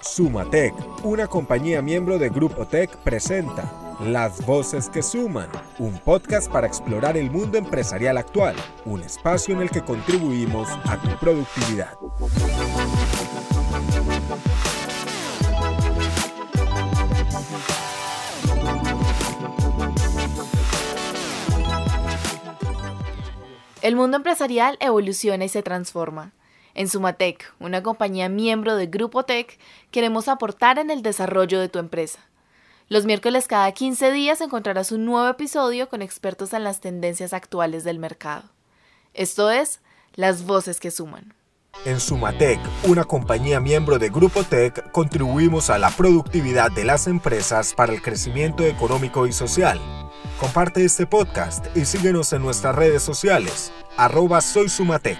Sumatec, una compañía miembro de Grupo Tech, presenta Las Voces que Suman, un podcast para explorar el mundo empresarial actual, un espacio en el que contribuimos a tu productividad. El mundo empresarial evoluciona y se transforma. En Sumatec, una compañía miembro de Grupo Tech, queremos aportar en el desarrollo de tu empresa. Los miércoles cada 15 días encontrarás un nuevo episodio con expertos en las tendencias actuales del mercado. Esto es Las Voces que Suman. En Sumatec, una compañía miembro de Grupo Tech, contribuimos a la productividad de las empresas para el crecimiento económico y social. Comparte este podcast y síguenos en nuestras redes sociales, arroba soy Sumatec.